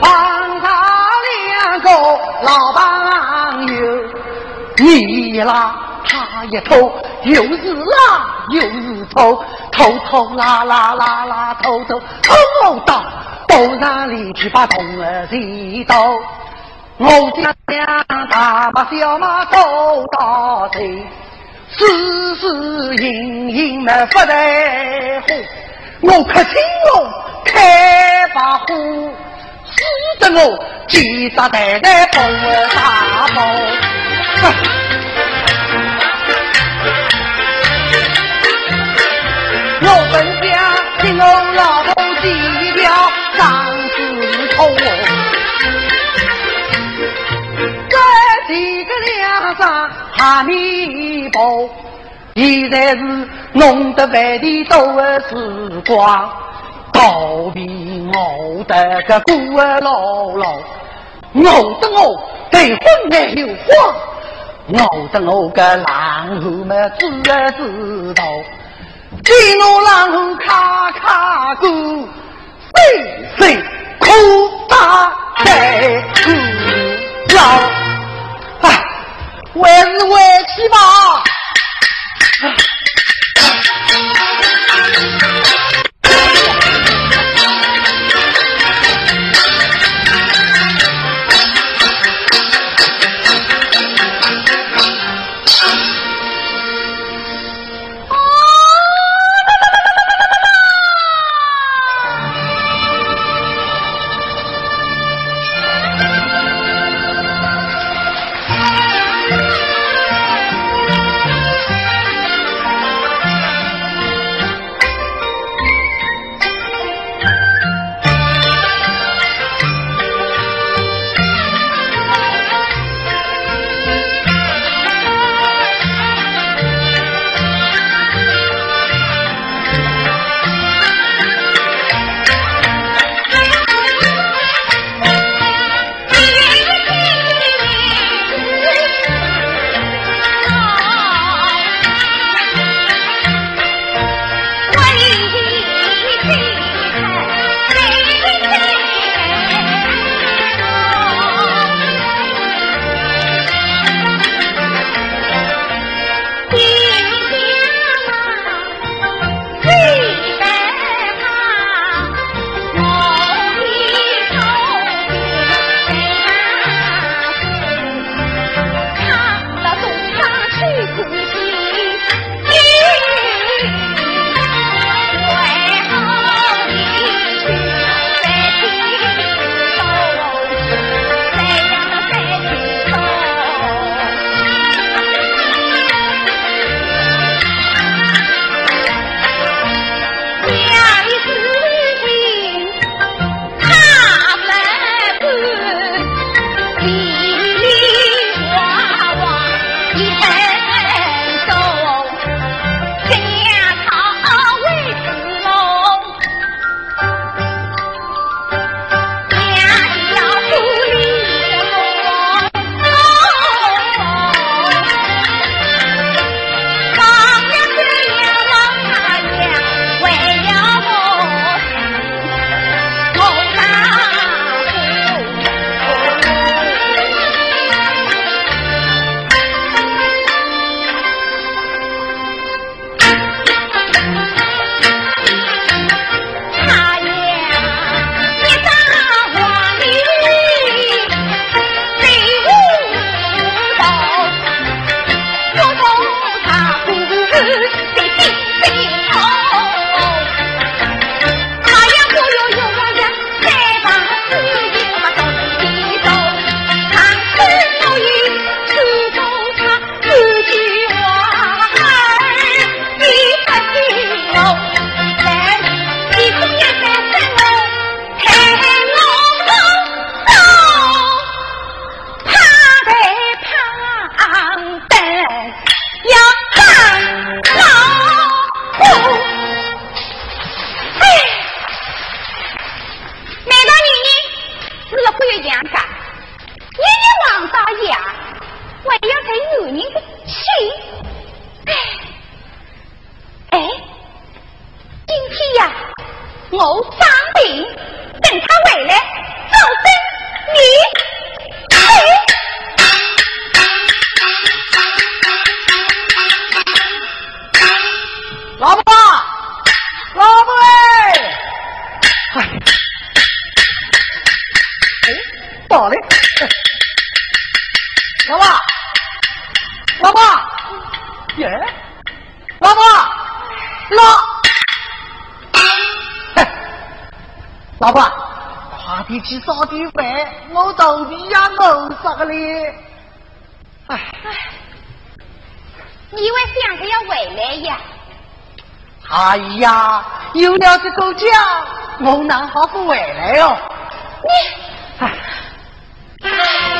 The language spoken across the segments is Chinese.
帮他两个老朋友你拉他一头，又是拉又是拖，拖拖拉拉拉拉拖拖，拖到到哪里去把铜儿接到？我家两大马小马都到队，丝丝隐隐没不在乎。我可听我开把火，使得我几扎代代不大包。我本想听我老婆几条张子口。上哈密布，现在是弄得外地多的时光，倒比我的个孤儿姥姥，我的我对婚没有慌，我的我个狼后么知啊知道，见我狼后卡卡过，谁谁哭大在苦老。还是回去吧。养家，年年王大爷，还要在女人的气去烧点饭，我肚皮也饿死了嘞！哎，你为想着要回来呀？哎呀，有了这个家，我哪好不回来哦？你，哎。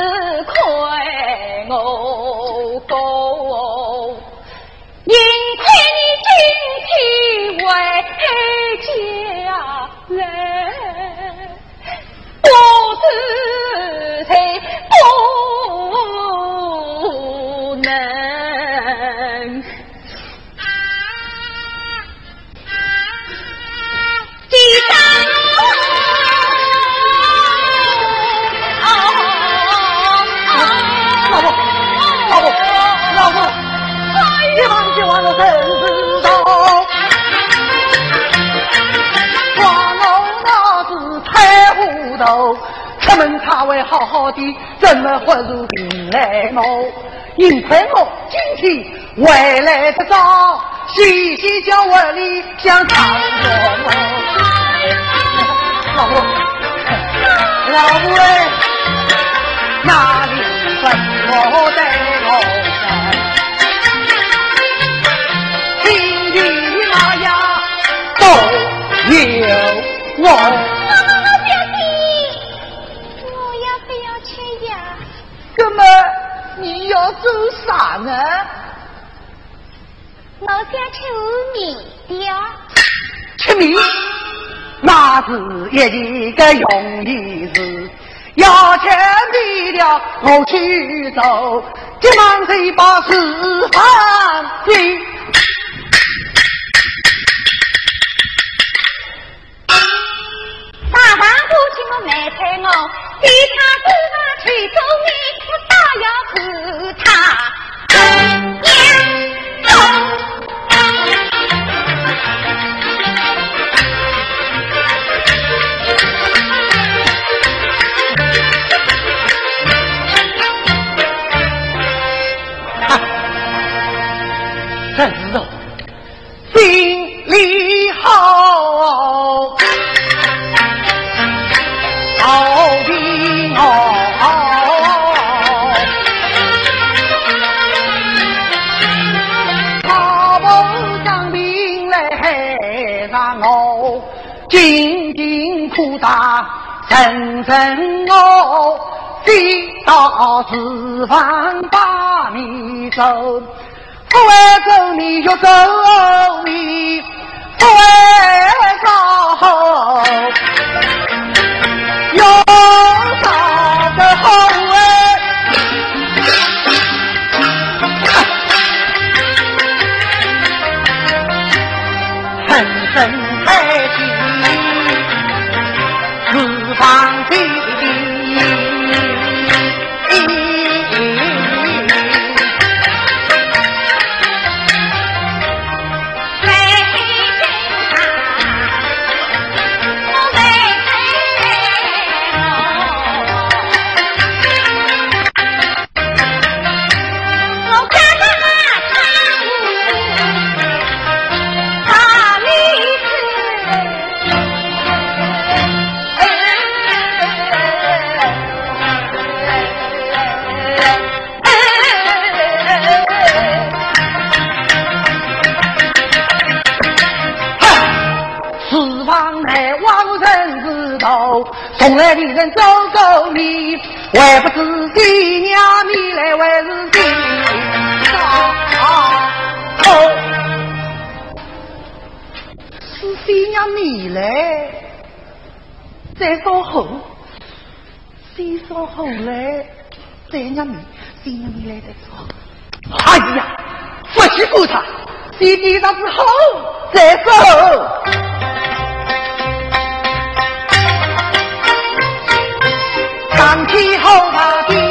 嗯快哪会好好的怎么忽如云来梦？幸亏我今天回来得早，细细叫我里想唱歌。老婆，老婆哎，哪里分我带我今天那呀都有我。要做啥呢？我想吃米的。吃米，那是一个容易事。要吃米了，我去走，急忙去把四方的。大堂过去我买菜我，其他地方去做米。要和人哦，地到四方把你走，不爱走你就走你，不爱走。从来的人走过你，还不知新娘你来还是新啊哦，是新娘你来，再说后，先稍后来，再娘你，新娘你来再说。哎呀，不许顾他。地地上之后再说，上天后怕地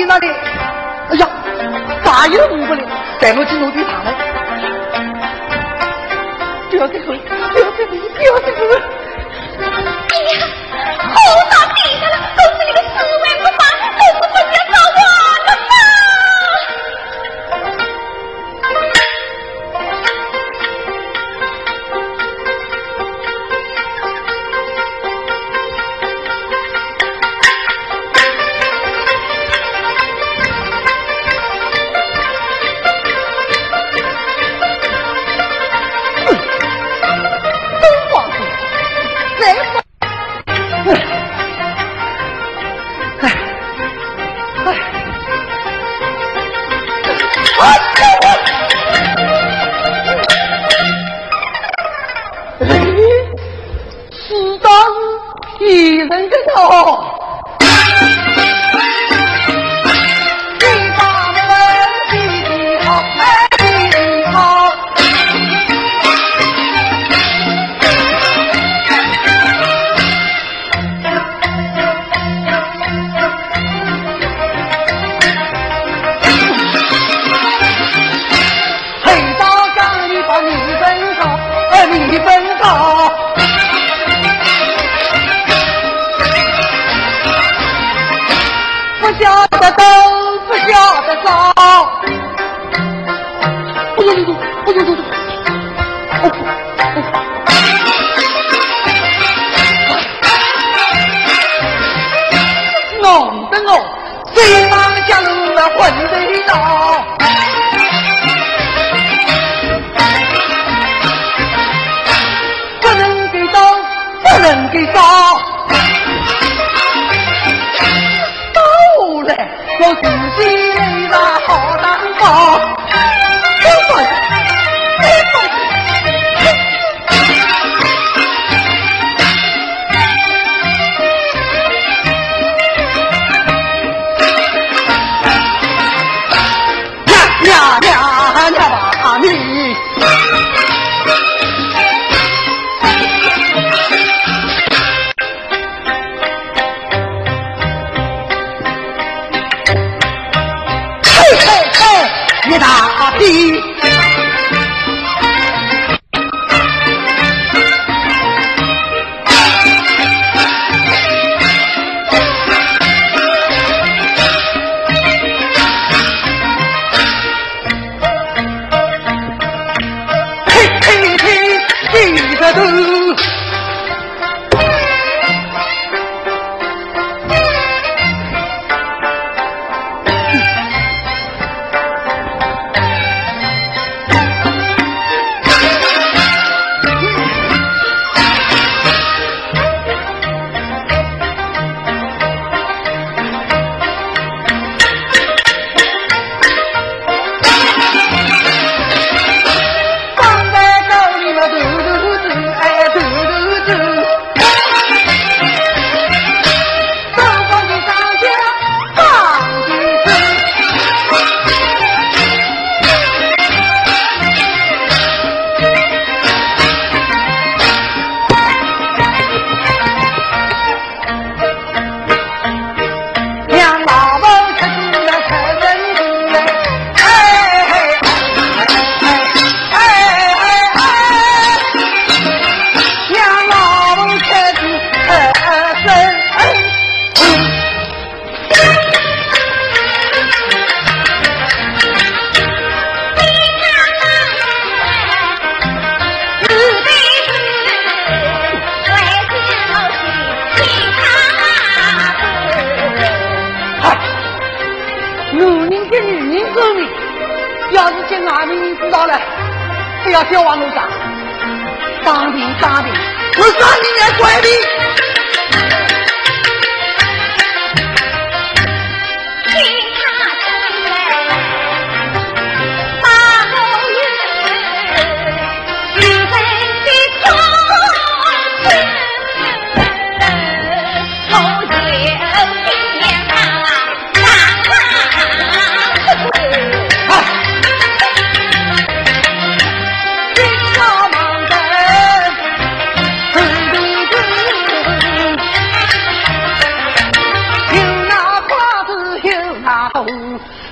你那里。哎呀大爷都不了带我去弄的啥呢不要再回不要再回不要再回 Oh, 你打的要叫我路上，当兵当兵，我上你来管理。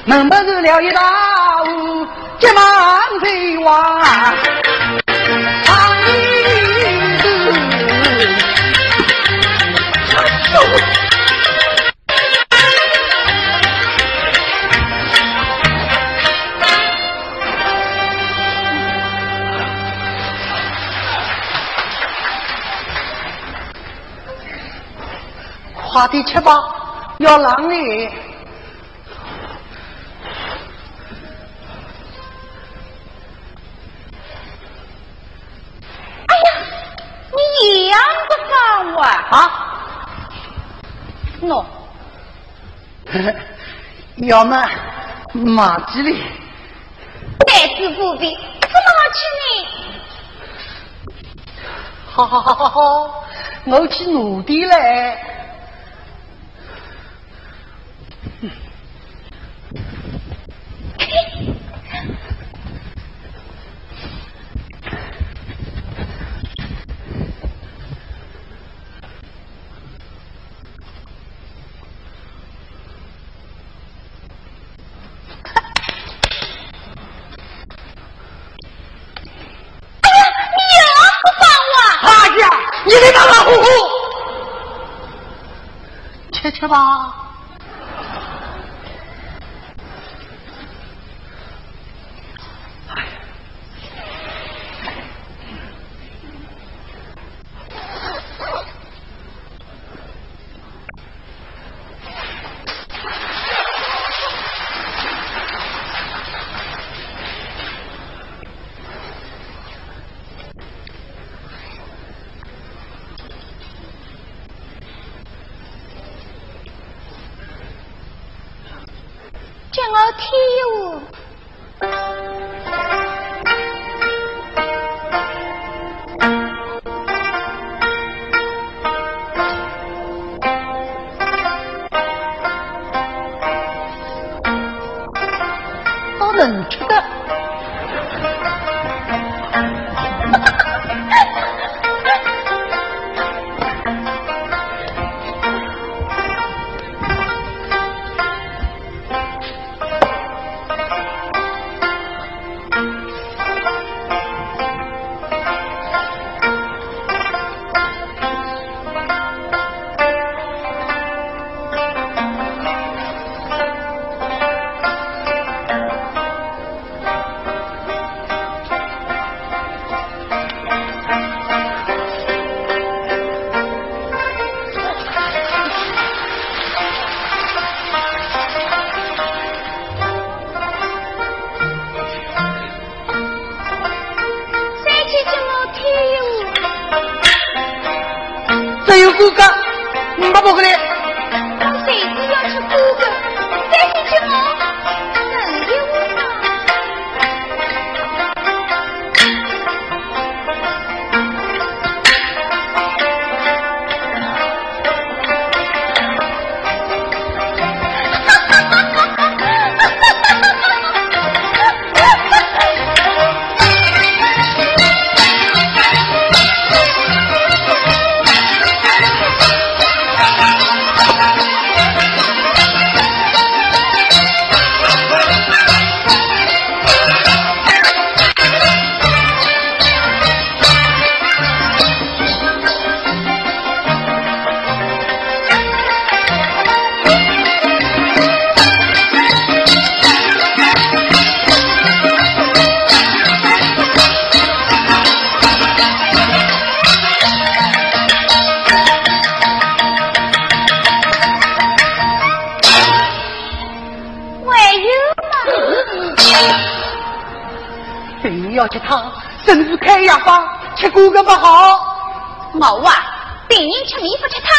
门不是了一道，急忙飞往长椅子。快点吃吧，要让你。啊，喏，要么马几里，待子不必，怎么去呢？好好好好好，我去努地嘞。要吃汤，甚至开药方，吃过个不好。冇啊，病人吃米不吃汤，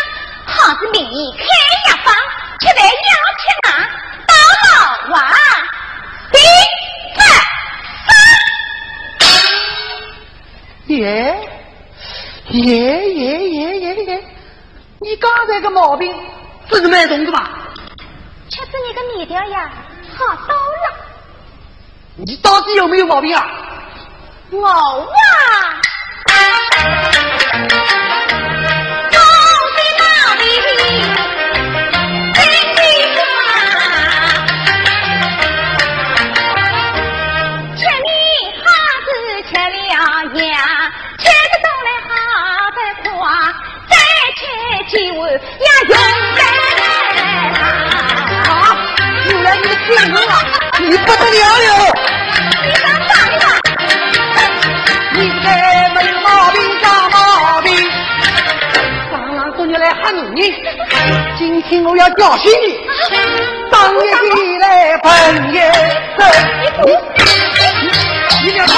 好是名医开药方，吃饭要吃哪？到老啊，第三。耶耶耶耶耶耶！你刚才个毛病是蛮重的吧？吃着你个面条呀，好多了。你到底有没有毛病啊？我啊，毛病毛病，真的啊！吃米好子吃了今天我要教训你，当日起来本爷走，你你别跑，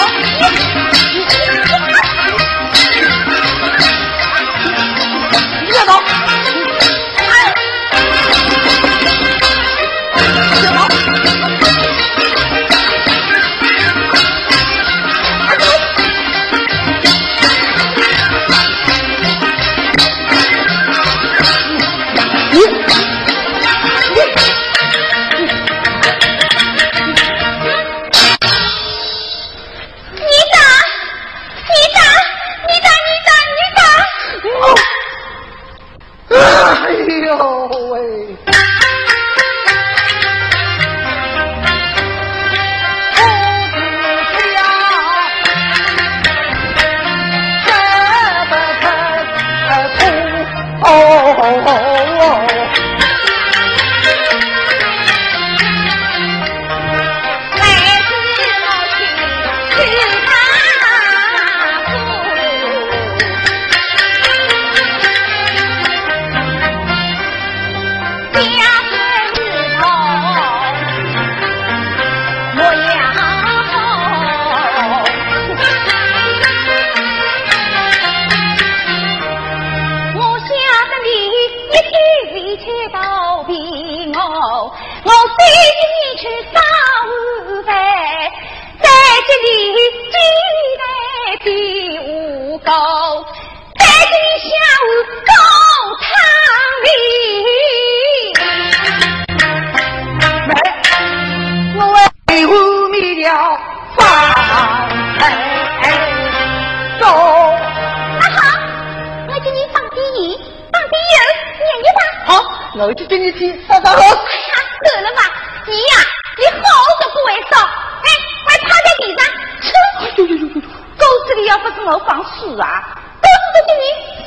我去给你去烧烧火。够了吧？你呀，你好都不会烧，哎，还趴在地上吃。呦呦呦呦！狗子里要不是我放屎啊，狗子都给你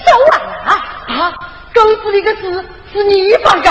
烧完了啊！啊，狗子里的屎是你放的。